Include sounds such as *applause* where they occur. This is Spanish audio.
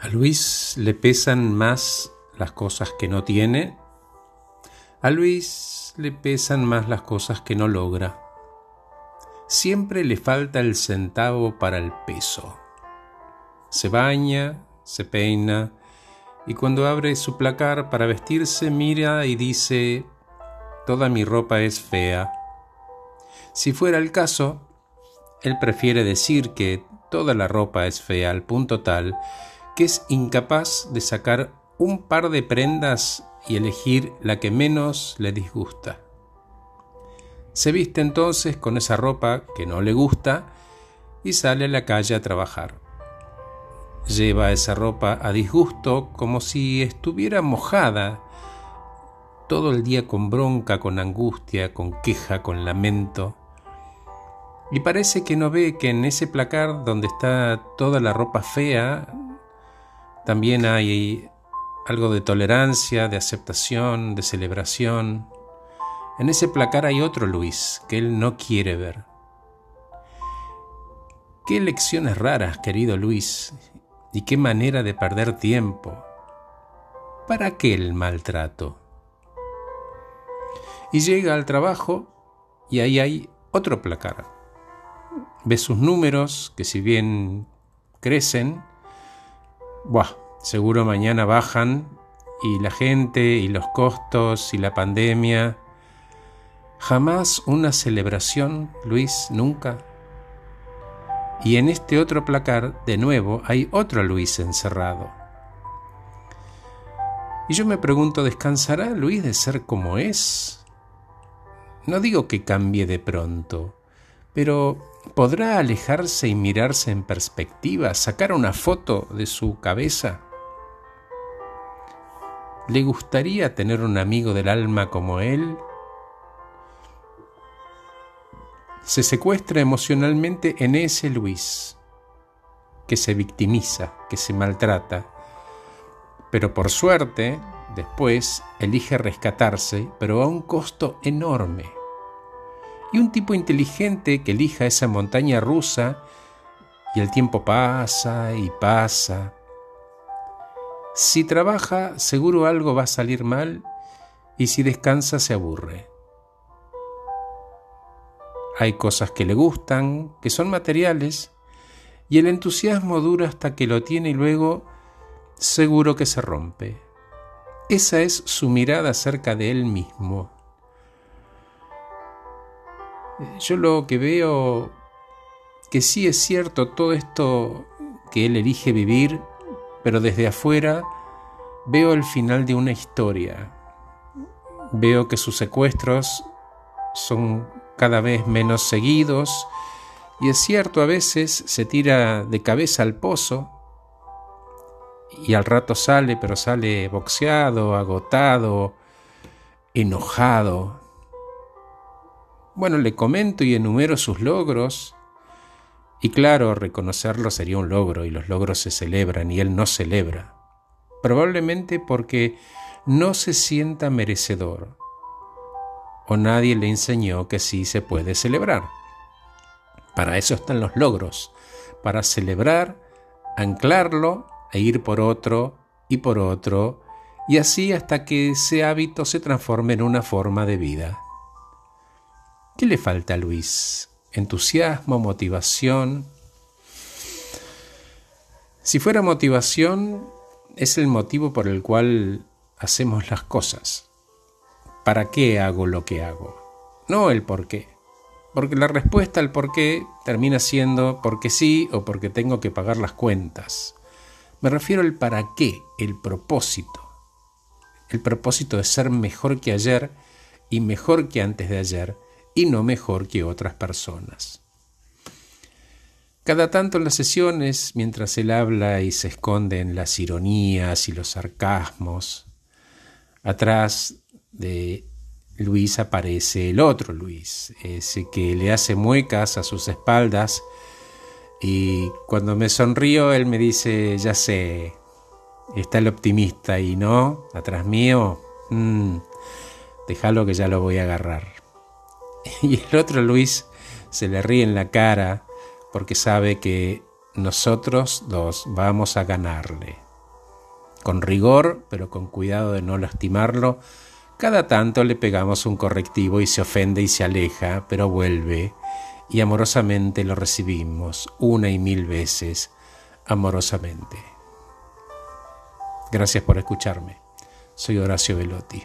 A Luis le pesan más las cosas que no tiene. A Luis le pesan más las cosas que no logra. Siempre le falta el centavo para el peso. Se baña, se peina y cuando abre su placar para vestirse mira y dice, toda mi ropa es fea. Si fuera el caso, él prefiere decir que toda la ropa es fea al punto tal que es incapaz de sacar un par de prendas y elegir la que menos le disgusta. Se viste entonces con esa ropa que no le gusta y sale a la calle a trabajar. Lleva esa ropa a disgusto como si estuviera mojada, todo el día con bronca, con angustia, con queja, con lamento. Y parece que no ve que en ese placar donde está toda la ropa fea, también hay algo de tolerancia, de aceptación, de celebración. En ese placar hay otro Luis que él no quiere ver. Qué lecciones raras, querido Luis, y qué manera de perder tiempo. ¿Para qué el maltrato? Y llega al trabajo y ahí hay otro placar. Ve sus números, que si bien crecen, Buah, seguro mañana bajan y la gente y los costos y la pandemia. Jamás una celebración, Luis, nunca. Y en este otro placar, de nuevo, hay otro Luis encerrado. Y yo me pregunto, ¿descansará Luis de ser como es? No digo que cambie de pronto, pero ¿podrá alejarse y mirarse en perspectiva, sacar una foto de su cabeza? ¿Le gustaría tener un amigo del alma como él? Se secuestra emocionalmente en ese Luis, que se victimiza, que se maltrata, pero por suerte después elige rescatarse, pero a un costo enorme y un tipo inteligente que elija esa montaña rusa y el tiempo pasa y pasa. Si trabaja, seguro algo va a salir mal y si descansa se aburre. Hay cosas que le gustan, que son materiales, y el entusiasmo dura hasta que lo tiene y luego seguro que se rompe. Esa es su mirada acerca de él mismo. Yo lo que veo que sí es cierto todo esto que él elige vivir, pero desde afuera veo el final de una historia. Veo que sus secuestros son cada vez menos seguidos y es cierto a veces se tira de cabeza al pozo y al rato sale, pero sale boxeado, agotado, enojado, bueno, le comento y enumero sus logros. Y claro, reconocerlo sería un logro y los logros se celebran y él no celebra. Probablemente porque no se sienta merecedor o nadie le enseñó que sí se puede celebrar. Para eso están los logros, para celebrar, anclarlo e ir por otro y por otro, y así hasta que ese hábito se transforme en una forma de vida. ¿Qué le falta a Luis? ¿Entusiasmo? ¿Motivación? Si fuera motivación, es el motivo por el cual hacemos las cosas. ¿Para qué hago lo que hago? No el por qué. Porque la respuesta al por qué termina siendo porque sí o porque tengo que pagar las cuentas. Me refiero al para qué, el propósito. El propósito de ser mejor que ayer y mejor que antes de ayer y no mejor que otras personas. Cada tanto en las sesiones, mientras él habla y se esconde en las ironías y los sarcasmos, atrás de Luis aparece el otro Luis, ese que le hace muecas a sus espaldas y cuando me sonrío él me dice, ya sé, está el optimista y no, atrás mío, mm, déjalo que ya lo voy a agarrar. *laughs* Y el otro Luis se le ríe en la cara porque sabe que nosotros dos vamos a ganarle. Con rigor, pero con cuidado de no lastimarlo, cada tanto le pegamos un correctivo y se ofende y se aleja, pero vuelve, y amorosamente lo recibimos, una y mil veces, amorosamente. Gracias por escucharme. Soy Horacio Velotti.